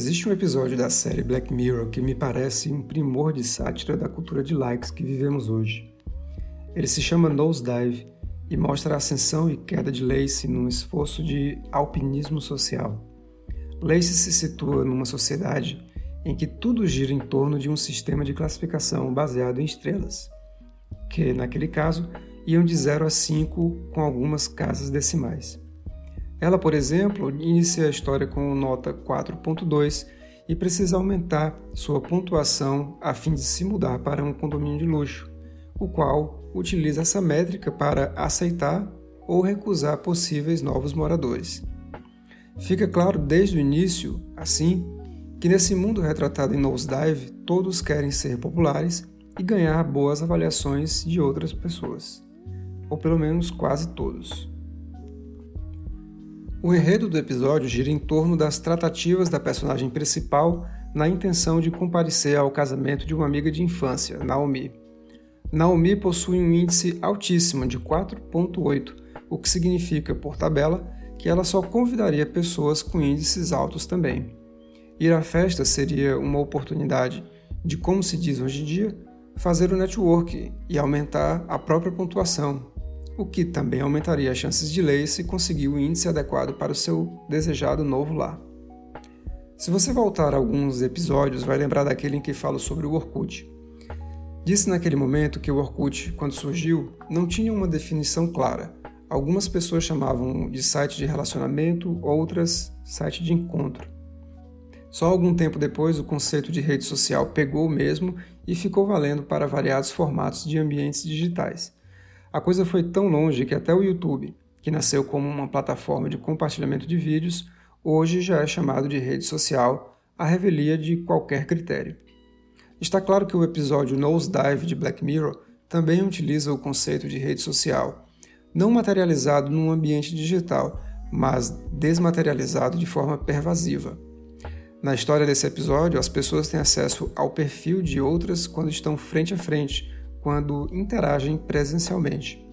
Existe um episódio da série Black Mirror que me parece um primor de sátira da cultura de likes que vivemos hoje. Ele se chama Nosedive e mostra a ascensão e queda de Lacey num esforço de alpinismo social. Lacey se situa numa sociedade em que tudo gira em torno de um sistema de classificação baseado em estrelas, que, naquele caso, iam de 0 a 5 com algumas casas decimais. Ela, por exemplo, inicia a história com nota 4.2 e precisa aumentar sua pontuação a fim de se mudar para um condomínio de luxo, o qual utiliza essa métrica para aceitar ou recusar possíveis novos moradores. Fica claro desde o início, assim, que nesse mundo retratado em Nosedive, todos querem ser populares e ganhar boas avaliações de outras pessoas, ou pelo menos quase todos. O enredo do episódio gira em torno das tratativas da personagem principal na intenção de comparecer ao casamento de uma amiga de infância, Naomi. Naomi possui um índice altíssimo de 4,8, o que significa, por tabela, que ela só convidaria pessoas com índices altos também. Ir à festa seria uma oportunidade de, como se diz hoje em dia, fazer o network e aumentar a própria pontuação, o que também aumentaria as chances de Lacey conseguir o índice adequado para o seu desejado novo lar. Se você voltar a alguns episódios, vai lembrar daquele em que falo sobre o Orkut. Disse naquele momento que o Orkut, quando surgiu, não tinha uma definição clara. Algumas pessoas chamavam de site de relacionamento, outras site de encontro. Só algum tempo depois, o conceito de rede social pegou mesmo e ficou valendo para variados formatos de ambientes digitais. A coisa foi tão longe que até o YouTube, que nasceu como uma plataforma de compartilhamento de vídeos, hoje já é chamado de rede social, a revelia de qualquer critério. Está claro que o episódio Nosedive de Black Mirror também utiliza o conceito de rede social, não materializado num ambiente digital, mas desmaterializado de forma pervasiva. Na história desse episódio, as pessoas têm acesso ao perfil de outras quando estão frente a frente, quando interagem presencialmente.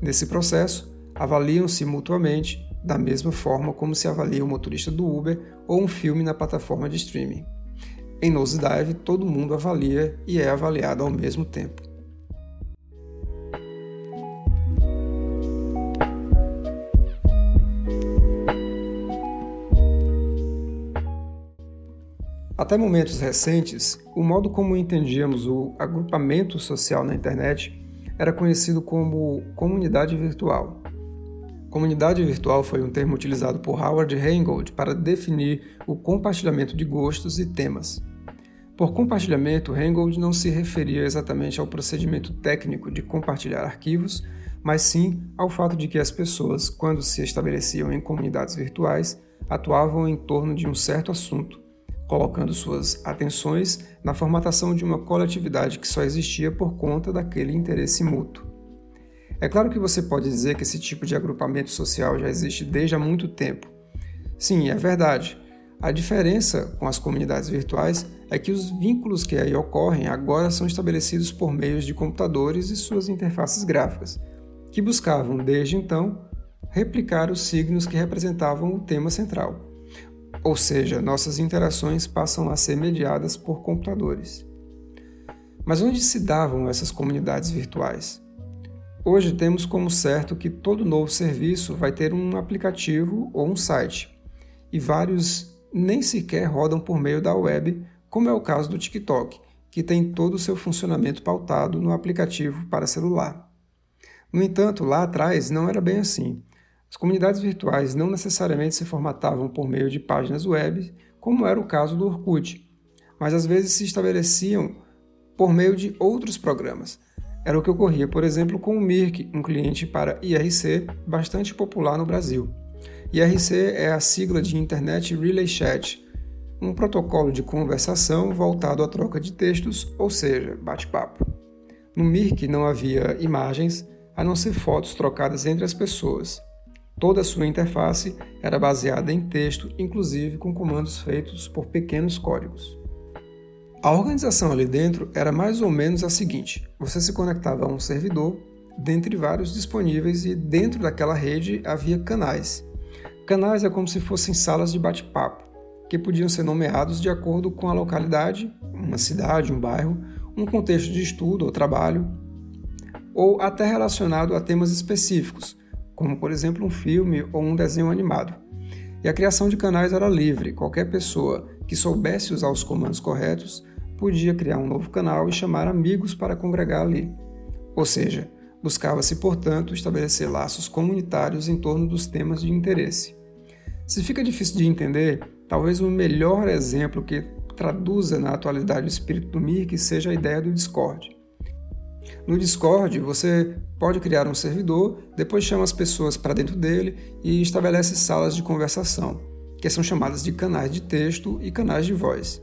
Nesse processo, avaliam-se mutuamente da mesma forma como se avalia o motorista do Uber ou um filme na plataforma de streaming. Em Nosedive, todo mundo avalia e é avaliado ao mesmo tempo. Até momentos recentes, o modo como entendíamos o agrupamento social na internet era conhecido como comunidade virtual. Comunidade virtual foi um termo utilizado por Howard Reingold para definir o compartilhamento de gostos e temas. Por compartilhamento, Reingold não se referia exatamente ao procedimento técnico de compartilhar arquivos, mas sim ao fato de que as pessoas, quando se estabeleciam em comunidades virtuais, atuavam em torno de um certo assunto colocando suas atenções na formatação de uma coletividade que só existia por conta daquele interesse mútuo. É claro que você pode dizer que esse tipo de agrupamento social já existe desde há muito tempo. Sim, é verdade. A diferença com as comunidades virtuais é que os vínculos que aí ocorrem agora são estabelecidos por meios de computadores e suas interfaces gráficas, que buscavam, desde então, replicar os signos que representavam o tema central. Ou seja, nossas interações passam a ser mediadas por computadores. Mas onde se davam essas comunidades virtuais? Hoje temos como certo que todo novo serviço vai ter um aplicativo ou um site, e vários nem sequer rodam por meio da web, como é o caso do TikTok, que tem todo o seu funcionamento pautado no aplicativo para celular. No entanto, lá atrás não era bem assim. As comunidades virtuais não necessariamente se formatavam por meio de páginas web, como era o caso do Orkut, mas às vezes se estabeleciam por meio de outros programas. Era o que ocorria, por exemplo, com o Mirk, um cliente para IRC bastante popular no Brasil. IRC é a sigla de Internet Relay Chat, um protocolo de conversação voltado à troca de textos, ou seja, bate-papo. No Mirk não havia imagens, a não ser fotos trocadas entre as pessoas. Toda a sua interface era baseada em texto, inclusive com comandos feitos por pequenos códigos. A organização ali dentro era mais ou menos a seguinte: você se conectava a um servidor, dentre vários disponíveis, e dentro daquela rede havia canais. Canais é como se fossem salas de bate-papo, que podiam ser nomeados de acordo com a localidade, uma cidade, um bairro, um contexto de estudo ou trabalho, ou até relacionado a temas específicos, como por exemplo um filme ou um desenho animado. E a criação de canais era livre, qualquer pessoa que soubesse usar os comandos corretos podia criar um novo canal e chamar amigos para congregar ali. Ou seja, buscava-se, portanto, estabelecer laços comunitários em torno dos temas de interesse. Se fica difícil de entender, talvez o melhor exemplo que traduza na atualidade o espírito do Mirk seja a ideia do Discord. No Discord, você pode criar um servidor, depois chama as pessoas para dentro dele e estabelece salas de conversação, que são chamadas de canais de texto e canais de voz.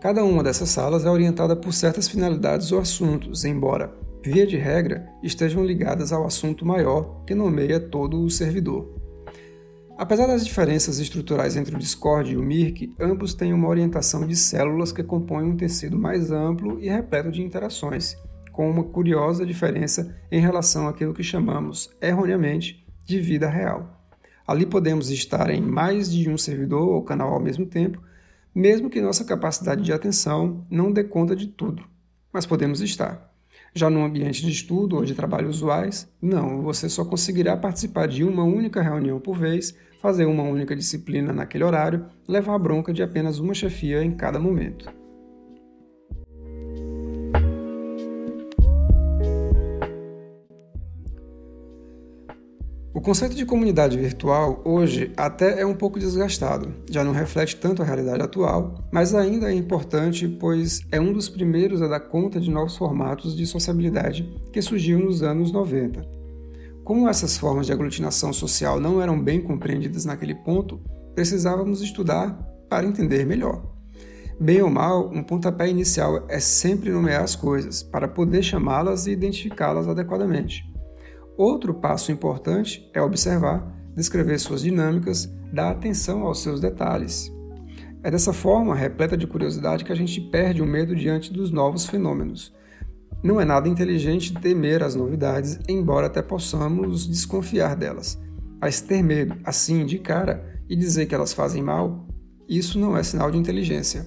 Cada uma dessas salas é orientada por certas finalidades ou assuntos, embora, via de regra, estejam ligadas ao assunto maior que nomeia todo o servidor. Apesar das diferenças estruturais entre o Discord e o Mirk, ambos têm uma orientação de células que compõem um tecido mais amplo e repleto de interações, com uma curiosa diferença em relação àquilo que chamamos, erroneamente, de vida real. Ali podemos estar em mais de um servidor ou canal ao mesmo tempo, mesmo que nossa capacidade de atenção não dê conta de tudo, mas podemos estar. Já no ambiente de estudo ou de trabalho usuais, não, você só conseguirá participar de uma única reunião por vez, fazer uma única disciplina naquele horário, levar a bronca de apenas uma chefia em cada momento. Conceito de comunidade virtual hoje até é um pouco desgastado, já não reflete tanto a realidade atual, mas ainda é importante pois é um dos primeiros a dar conta de novos formatos de sociabilidade que surgiu nos anos 90. Como essas formas de aglutinação social não eram bem compreendidas naquele ponto, precisávamos estudar para entender melhor. Bem ou mal, um pontapé inicial é sempre nomear as coisas, para poder chamá-las e identificá-las adequadamente. Outro passo importante é observar, descrever suas dinâmicas, dar atenção aos seus detalhes. É dessa forma, repleta de curiosidade, que a gente perde o medo diante dos novos fenômenos. Não é nada inteligente temer as novidades, embora até possamos desconfiar delas. Mas ter medo, assim, de cara, e dizer que elas fazem mal, isso não é sinal de inteligência.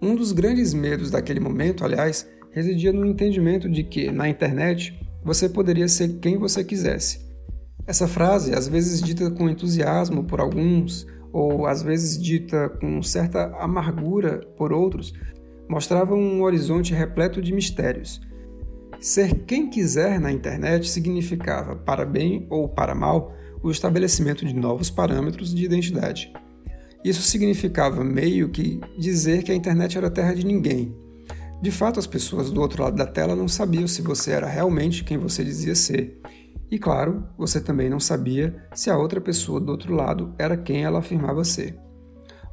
Um dos grandes medos daquele momento, aliás, residia no entendimento de que, na internet, você poderia ser quem você quisesse. Essa frase, às vezes dita com entusiasmo por alguns, ou às vezes dita com certa amargura por outros, mostrava um horizonte repleto de mistérios. Ser quem quiser na internet significava, para bem ou para mal, o estabelecimento de novos parâmetros de identidade. Isso significava meio que dizer que a internet era terra de ninguém, de fato, as pessoas do outro lado da tela não sabiam se você era realmente quem você dizia ser. E claro, você também não sabia se a outra pessoa do outro lado era quem ela afirmava ser.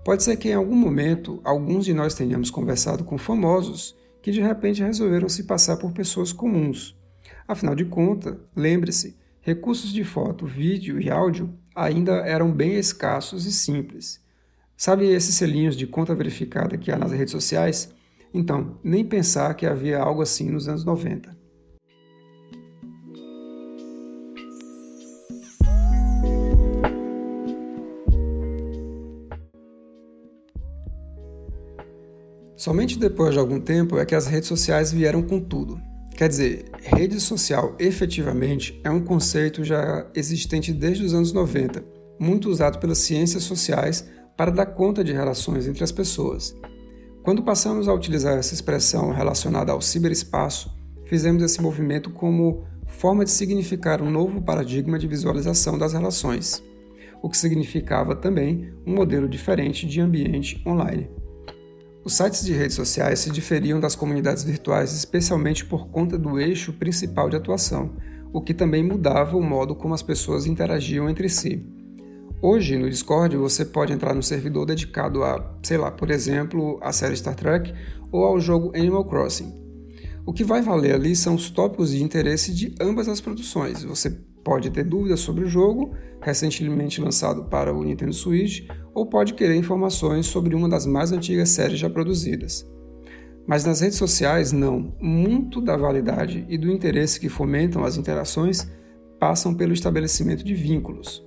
Pode ser que em algum momento alguns de nós tenhamos conversado com famosos que de repente resolveram se passar por pessoas comuns. Afinal de contas, lembre-se, recursos de foto, vídeo e áudio ainda eram bem escassos e simples. Sabe esses selinhos de conta verificada que há nas redes sociais? Então, nem pensar que havia algo assim nos anos 90. Somente depois de algum tempo é que as redes sociais vieram com tudo. Quer dizer, rede social efetivamente é um conceito já existente desde os anos 90, muito usado pelas ciências sociais para dar conta de relações entre as pessoas. Quando passamos a utilizar essa expressão relacionada ao ciberespaço, fizemos esse movimento como forma de significar um novo paradigma de visualização das relações, o que significava também um modelo diferente de ambiente online. Os sites de redes sociais se diferiam das comunidades virtuais especialmente por conta do eixo principal de atuação, o que também mudava o modo como as pessoas interagiam entre si. Hoje, no Discord, você pode entrar no servidor dedicado a, sei lá, por exemplo, a série Star Trek ou ao jogo Animal Crossing. O que vai valer ali são os tópicos de interesse de ambas as produções. Você pode ter dúvidas sobre o jogo, recentemente lançado para o Nintendo Switch, ou pode querer informações sobre uma das mais antigas séries já produzidas. Mas nas redes sociais, não. Muito da validade e do interesse que fomentam as interações passam pelo estabelecimento de vínculos.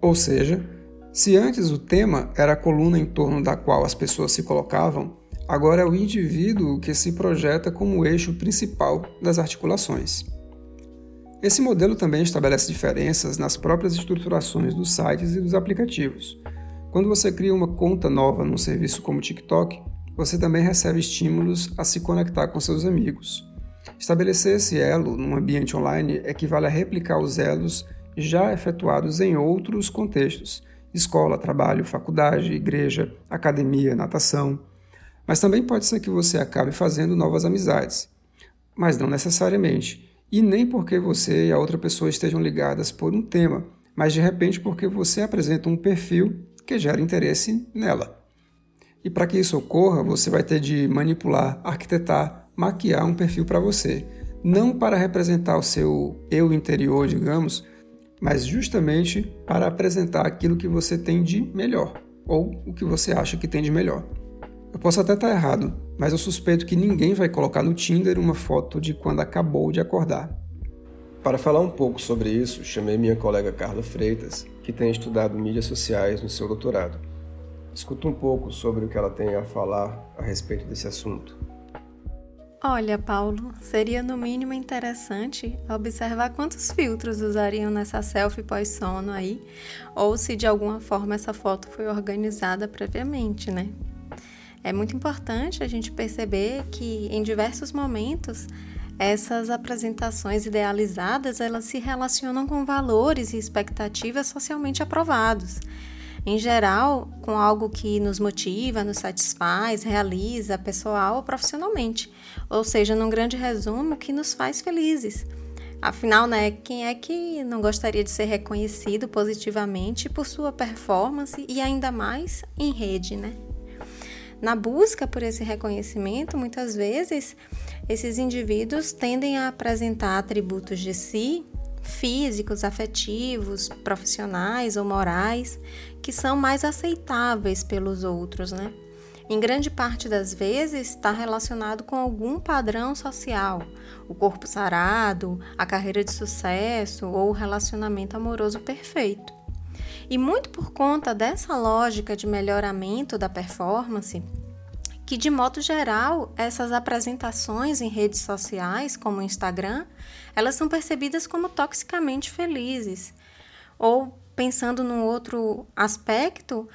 Ou seja, Se antes o tema era a coluna em torno da qual as pessoas se colocavam, agora é o indivíduo que se projeta como o eixo principal das articulações. Esse modelo também estabelece diferenças nas próprias estruturações dos sites e dos aplicativos. Quando você cria uma conta nova num serviço como TikTok, você também recebe estímulos a se conectar com seus amigos. Estabelecer esse elo num ambiente online equivale a replicar os elos já efetuados em outros contextos escola, trabalho, faculdade, igreja, academia, natação. Mas também pode ser que você acabe fazendo novas amizades, mas não necessariamente, e nem porque você e a outra pessoa estejam ligadas por um tema, mas de repente porque você apresenta um perfil que gera interesse nela. E para que isso ocorra, você vai ter de manipular, arquitetar, maquiar um perfil para você, não para representar o seu eu interior, digamos, mas justamente para apresentar aquilo que você tem de melhor, ou o que você acha que tem de melhor. Eu posso até estar errado, mas eu suspeito que ninguém vai colocar no Tinder uma foto de quando acabou de acordar. Para falar um pouco sobre isso, chamei minha colega Carla Freitas, que tem estudado mídias sociais no seu doutorado. Escuta um pouco sobre o que ela tem a falar a respeito desse assunto. Olha, Paulo, seria no mínimo interessante observar quantos filtros usariam nessa selfie pós-sono aí, ou se de alguma forma essa foto foi organizada previamente, né? É muito importante a gente perceber que em diversos momentos essas apresentações idealizadas elas se relacionam com valores e expectativas socialmente aprovados em geral, com algo que nos motiva, nos satisfaz, realiza pessoal ou profissionalmente, ou seja, num grande resumo, que nos faz felizes. Afinal, né, quem é que não gostaria de ser reconhecido positivamente por sua performance e ainda mais em rede, né? Na busca por esse reconhecimento, muitas vezes esses indivíduos tendem a apresentar atributos de si físicos, afetivos, profissionais ou morais que são mais aceitáveis pelos outros, né? Em grande parte das vezes está relacionado com algum padrão social, o corpo sarado, a carreira de sucesso ou o relacionamento amoroso perfeito. E muito por conta dessa lógica de melhoramento da performance, que de modo geral essas apresentações em redes sociais, como o Instagram, elas são percebidas como toxicamente felizes. Ou pensando num outro aspecto,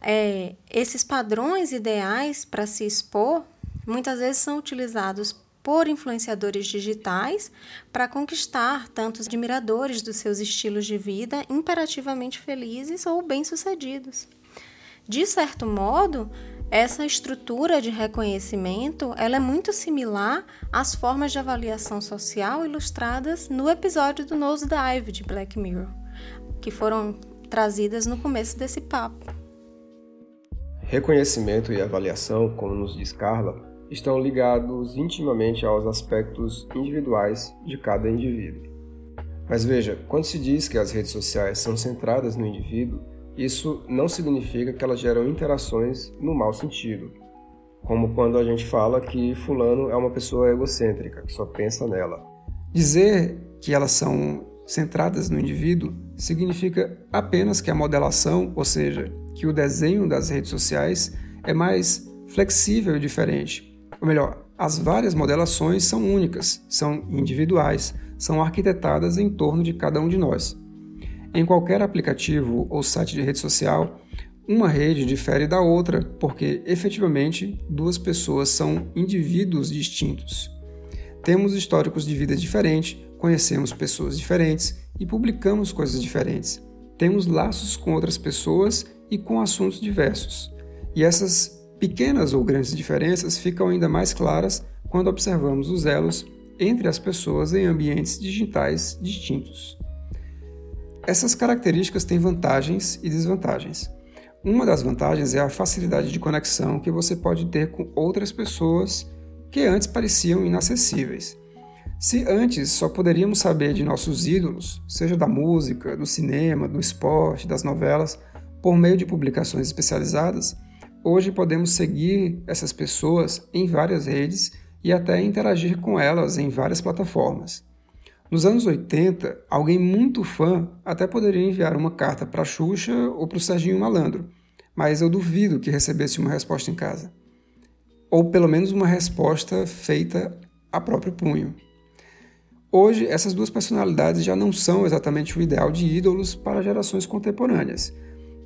é, esses padrões ideais para se expor muitas vezes são utilizados por influenciadores digitais para conquistar tantos admiradores dos seus estilos de vida imperativamente felizes ou bem-sucedidos. De certo modo, essa estrutura de reconhecimento ela é muito similar às formas de avaliação social ilustradas no episódio do Nose Dive de Black Mirror, que foram trazidas no começo desse papo. Reconhecimento e avaliação, como nos diz Carla, estão ligados intimamente aos aspectos individuais de cada indivíduo. Mas veja, quando se diz que as redes sociais são centradas no indivíduo, isso não significa que elas geram interações no mau sentido, como quando a gente fala que fulano é uma pessoa egocêntrica, que só pensa nela. Dizer que elas são centradas no indivíduo significa apenas que a modelação, ou seja, que o desenho das redes sociais é mais flexível e diferente. Ou melhor, as várias modelações são únicas, são individuais, são arquitetadas em torno de cada um de nós. Em qualquer aplicativo ou site de rede social, uma rede difere da outra porque efetivamente duas pessoas são indivíduos distintos. Temos históricos de vida diferentes, conhecemos pessoas diferentes e publicamos coisas diferentes. Temos laços com outras pessoas e com assuntos diversos. E essas pequenas ou grandes diferenças ficam ainda mais claras quando observamos os elos entre as pessoas em ambientes digitais distintos. Essas características têm vantagens e desvantagens. Uma das vantagens é a facilidade de conexão que você pode ter com outras pessoas que antes pareciam inacessíveis. Se antes só poderíamos saber de nossos ídolos, seja da música, do cinema, do esporte, das novelas, por meio de publicações especializadas, hoje podemos seguir essas pessoas em várias redes e até interagir com elas em várias plataformas. Nos anos 80, alguém muito fã até poderia enviar uma carta para Xuxa ou para o Serginho Malandro, mas eu duvido que recebesse uma resposta em casa. Ou pelo menos uma resposta feita a próprio punho. Hoje, essas duas personalidades já não são exatamente o ideal de ídolos para gerações contemporâneas.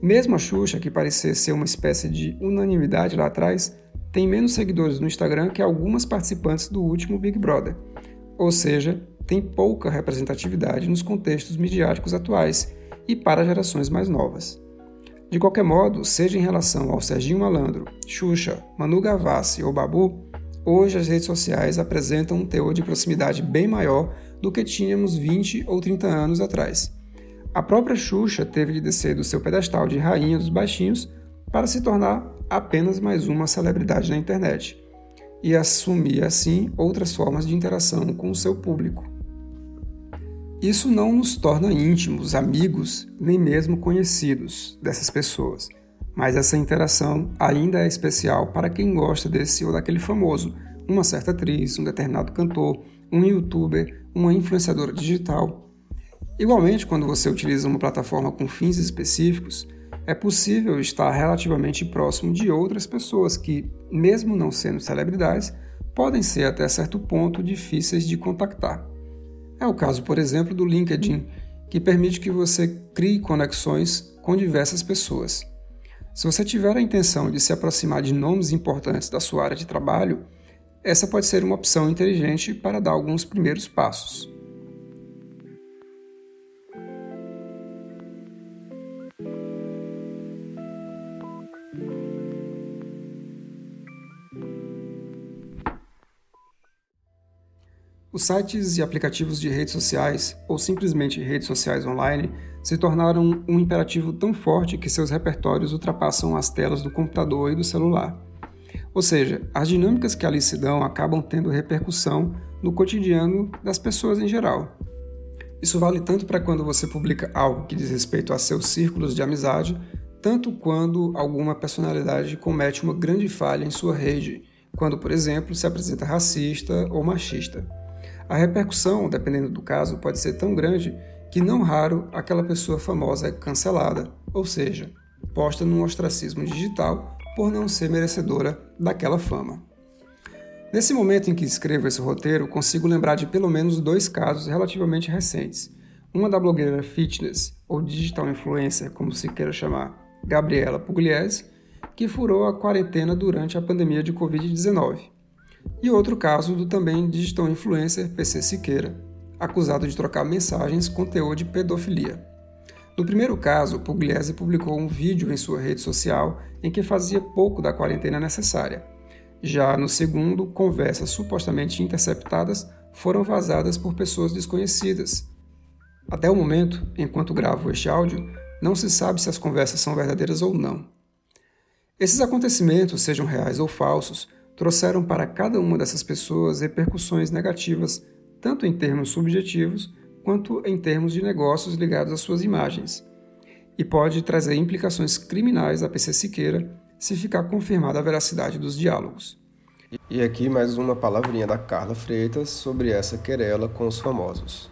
Mesmo a Xuxa, que parecia ser uma espécie de unanimidade lá atrás, tem menos seguidores no Instagram que algumas participantes do último Big Brother. Ou seja, tem pouca representatividade nos contextos midiáticos atuais e para gerações mais novas. De qualquer modo, seja em relação ao Serginho Malandro, Xuxa, Manu Gavassi ou Babu, hoje as redes sociais apresentam um teor de proximidade bem maior do que tínhamos 20 ou 30 anos atrás. A própria Xuxa teve de descer do seu pedestal de rainha dos baixinhos para se tornar apenas mais uma celebridade na internet e assumir assim outras formas de interação com o seu público. Isso não nos torna íntimos, amigos, nem mesmo conhecidos dessas pessoas, mas essa interação ainda é especial para quem gosta desse ou daquele famoso, uma certa atriz, um determinado cantor, um youtuber, uma influenciadora digital. Igualmente, quando você utiliza uma plataforma com fins específicos, é possível estar relativamente próximo de outras pessoas que, mesmo não sendo celebridades, podem ser até certo ponto difíceis de contactar. É o caso, por exemplo, do LinkedIn, que permite que você crie conexões com diversas pessoas. Se você tiver a intenção de se aproximar de nomes importantes da sua área de trabalho, essa pode ser uma opção inteligente para dar alguns primeiros passos. Os sites e aplicativos de redes sociais, ou simplesmente redes sociais online, se tornaram um imperativo tão forte que seus repertórios ultrapassam as telas do computador e do celular. Ou seja, as dinâmicas que ali se dão acabam tendo repercussão no cotidiano das pessoas em geral. Isso vale tanto para quando você publica algo que diz respeito a seus círculos de amizade, tanto quando alguma personalidade comete uma grande falha em sua rede, quando, por exemplo, se apresenta racista ou machista. A repercussão, dependendo do caso, pode ser tão grande que não raro aquela pessoa famosa é cancelada, ou seja, posta num ostracismo digital por não ser merecedora daquela fama. Nesse momento em que escrevo esse roteiro, consigo lembrar de pelo menos dois casos relativamente recentes. Uma da blogueira fitness, ou digital influencer, como se queira chamar, Gabriela Pugliese, que furou a quarentena durante a pandemia de Covid-19 e outro caso do também digital influencer PC Siqueira, acusado de trocar mensagens com teor de pedofilia. No primeiro caso, Pugliese publicou um vídeo em sua rede social em que fazia pouco da quarentena necessária. Já no segundo, conversas supostamente interceptadas foram vazadas por pessoas desconhecidas. Até o momento, enquanto gravo este áudio, não se sabe se as conversas são verdadeiras ou não. Esses acontecimentos, sejam reais ou falsos, trouxeram para cada uma dessas pessoas repercussões negativas, tanto em termos subjetivos quanto em termos de negócios ligados às suas imagens. E pode trazer implicações criminais a PC Siqueira se ficar confirmada a veracidade dos diálogos. E aqui mais uma palavrinha da Carla Freitas sobre essa querela com os famosos.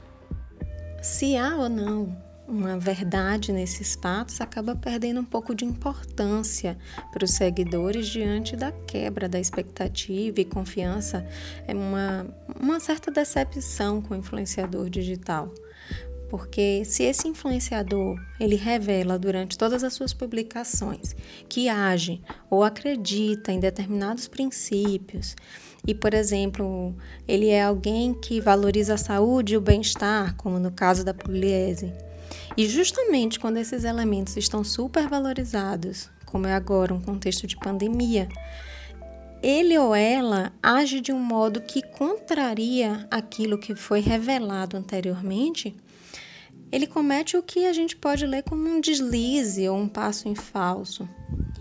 Se há ou não uma verdade nesses fatos acaba perdendo um pouco de importância para os seguidores diante da quebra da expectativa e confiança, é uma, uma certa decepção com o influenciador digital. Porque se esse influenciador ele revela durante todas as suas publicações que age ou acredita em determinados princípios, e, por exemplo, ele é alguém que valoriza a saúde e o bem-estar, como no caso da Pugliese, e justamente quando esses elementos estão supervalorizados, como é agora um contexto de pandemia, ele ou ela age de um modo que contraria aquilo que foi revelado anteriormente, ele comete o que a gente pode ler como um deslize ou um passo em falso.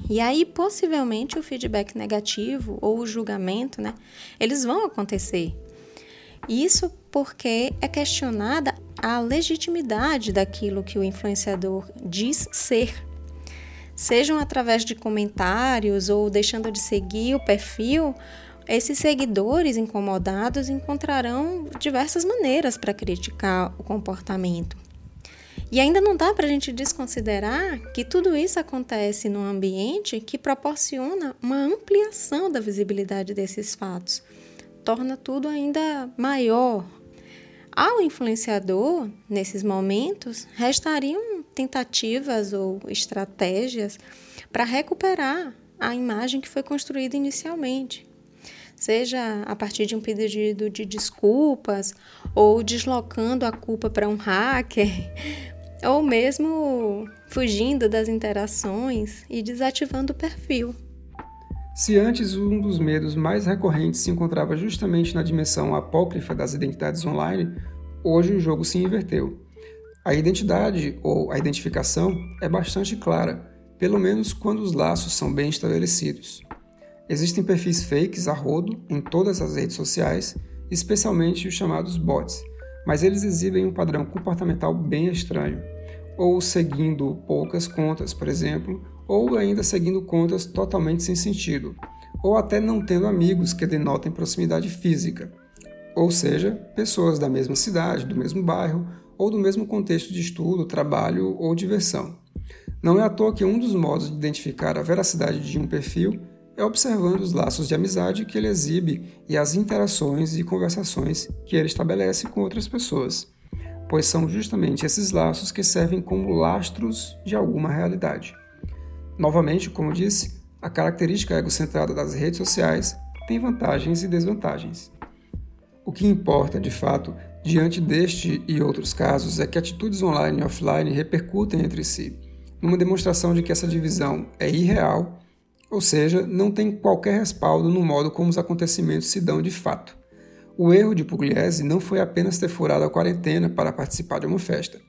E aí, possivelmente, o feedback negativo ou o julgamento, né, eles vão acontecer. Isso porque é questionada a legitimidade daquilo que o influenciador diz ser. Sejam através de comentários ou deixando de seguir o perfil, esses seguidores incomodados encontrarão diversas maneiras para criticar o comportamento. E ainda não dá para a gente desconsiderar que tudo isso acontece num ambiente que proporciona uma ampliação da visibilidade desses fatos, torna tudo ainda maior. Ao influenciador, nesses momentos, restariam tentativas ou estratégias para recuperar a imagem que foi construída inicialmente seja a partir de um pedido de desculpas ou deslocando a culpa para um hacker, ou mesmo fugindo das interações e desativando o perfil. Se antes um dos medos mais recorrentes se encontrava justamente na dimensão apócrifa das identidades online, hoje o jogo se inverteu. A identidade ou a identificação é bastante clara, pelo menos quando os laços são bem estabelecidos. Existem perfis fakes a rodo em todas as redes sociais, especialmente os chamados bots, mas eles exibem um padrão comportamental bem estranho, ou seguindo poucas contas, por exemplo, ou ainda seguindo contas totalmente sem sentido, ou até não tendo amigos que denotem proximidade física, ou seja, pessoas da mesma cidade, do mesmo bairro ou do mesmo contexto de estudo, trabalho ou diversão. Não é à toa que um dos modos de identificar a veracidade de um perfil é observando os laços de amizade que ele exibe e as interações e conversações que ele estabelece com outras pessoas, pois são justamente esses laços que servem como lastros de alguma realidade. Novamente, como disse, a característica egocentrada das redes sociais tem vantagens e desvantagens. O que importa, de fato, diante deste e outros casos é que atitudes online e offline repercutem entre si, numa demonstração de que essa divisão é irreal ou seja, não tem qualquer respaldo no modo como os acontecimentos se dão de fato. O erro de Pugliese não foi apenas ter furado a quarentena para participar de uma festa.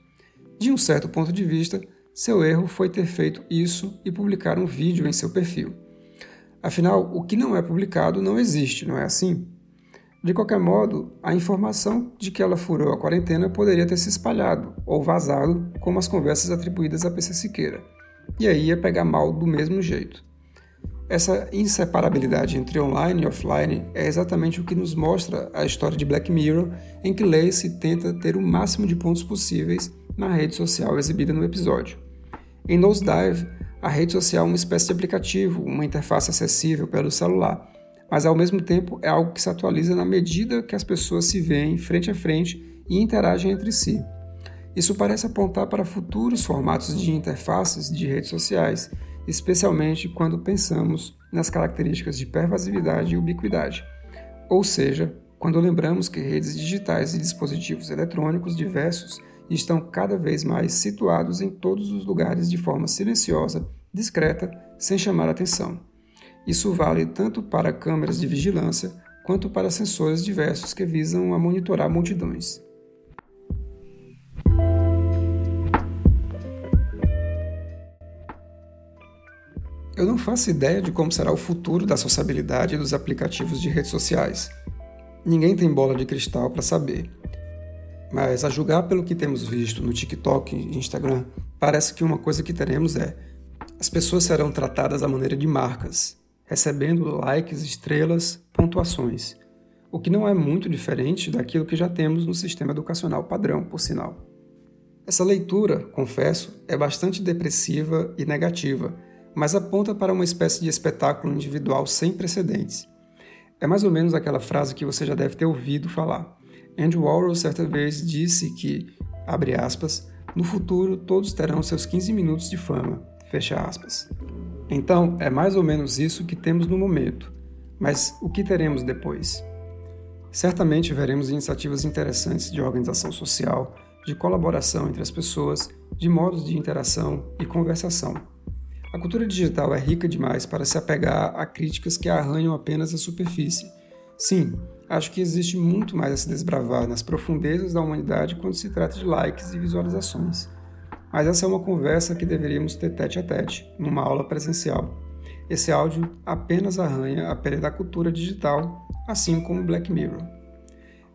De um certo ponto de vista, seu erro foi ter feito isso e publicar um vídeo em seu perfil. Afinal, o que não é publicado não existe, não é assim? De qualquer modo, a informação de que ela furou a quarentena poderia ter se espalhado ou vazado, como as conversas atribuídas a PC Siqueira. E aí ia pegar mal do mesmo jeito. Essa inseparabilidade entre online e offline é exatamente o que nos mostra a história de Black Mirror, em que Lacey tenta ter o máximo de pontos possíveis na rede social exibida no episódio. Em Nosedive, a rede social é uma espécie de aplicativo, uma interface acessível pelo celular, mas ao mesmo tempo é algo que se atualiza na medida que as pessoas se veem frente a frente e interagem entre si. Isso parece apontar para futuros formatos de interfaces de redes sociais especialmente quando pensamos nas características de pervasividade e ubiquidade, ou seja, quando lembramos que redes digitais e dispositivos eletrônicos diversos estão cada vez mais situados em todos os lugares de forma silenciosa, discreta, sem chamar atenção. Isso vale tanto para câmeras de vigilância quanto para sensores diversos que visam a monitorar multidões. Eu não faço ideia de como será o futuro da sociabilidade dos aplicativos de redes sociais. Ninguém tem bola de cristal para saber. Mas, a julgar pelo que temos visto no TikTok e Instagram, parece que uma coisa que teremos é: as pessoas serão tratadas à maneira de marcas, recebendo likes, estrelas, pontuações, o que não é muito diferente daquilo que já temos no sistema educacional padrão, por sinal. Essa leitura, confesso, é bastante depressiva e negativa mas aponta para uma espécie de espetáculo individual sem precedentes. É mais ou menos aquela frase que você já deve ter ouvido falar. Andrew Warhol certa vez disse que, abre aspas, no futuro todos terão seus 15 minutos de fama, fecha aspas. Então, é mais ou menos isso que temos no momento. Mas o que teremos depois? Certamente veremos iniciativas interessantes de organização social, de colaboração entre as pessoas, de modos de interação e conversação. A cultura digital é rica demais para se apegar a críticas que arranham apenas a superfície. Sim, acho que existe muito mais a se desbravar nas profundezas da humanidade quando se trata de likes e visualizações. Mas essa é uma conversa que deveríamos ter tete a tete, numa aula presencial. Esse áudio apenas arranha a pele da cultura digital, assim como Black Mirror.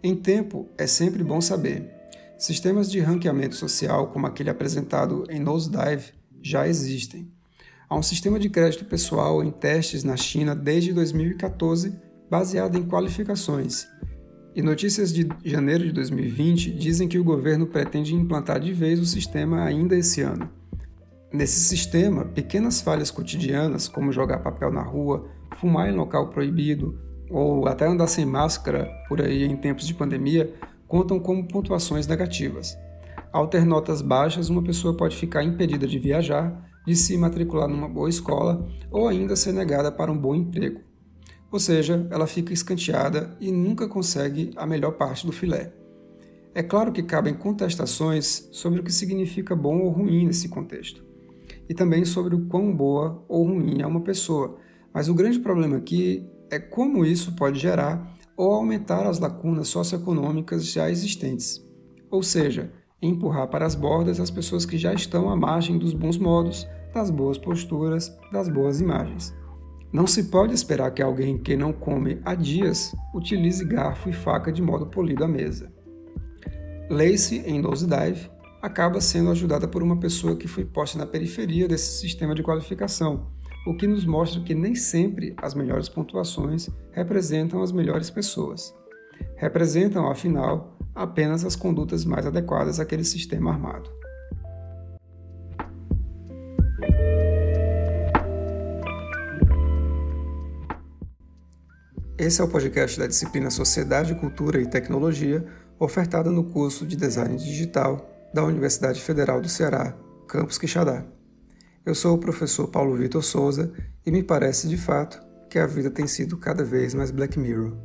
Em tempo, é sempre bom saber. Sistemas de ranqueamento social, como aquele apresentado em Nosedive, já existem. Há um sistema de crédito pessoal em testes na China desde 2014, baseada em qualificações. E notícias de janeiro de 2020 dizem que o governo pretende implantar de vez o sistema ainda esse ano. Nesse sistema, pequenas falhas cotidianas, como jogar papel na rua, fumar em local proibido ou até andar sem máscara por aí em tempos de pandemia, contam como pontuações negativas. Ao ter notas baixas, uma pessoa pode ficar impedida de viajar, de se matricular numa boa escola ou ainda ser negada para um bom emprego. Ou seja, ela fica escanteada e nunca consegue a melhor parte do filé. É claro que cabem contestações sobre o que significa bom ou ruim nesse contexto, e também sobre o quão boa ou ruim é uma pessoa, mas o grande problema aqui é como isso pode gerar ou aumentar as lacunas socioeconômicas já existentes. Ou seja, empurrar para as bordas as pessoas que já estão à margem dos bons modos, das boas posturas, das boas imagens. Não se pode esperar que alguém que não come há dias utilize garfo e faca de modo polido à mesa. Lacey, em Nose Dive, acaba sendo ajudada por uma pessoa que foi posta na periferia desse sistema de qualificação, o que nos mostra que nem sempre as melhores pontuações representam as melhores pessoas. Representam, afinal, apenas as condutas mais adequadas àquele sistema armado. Esse é o podcast da disciplina Sociedade, Cultura e Tecnologia, ofertada no curso de Design Digital da Universidade Federal do Ceará, Campus Quixadá. Eu sou o professor Paulo Vitor Souza e me parece de fato que a vida tem sido cada vez mais Black Mirror.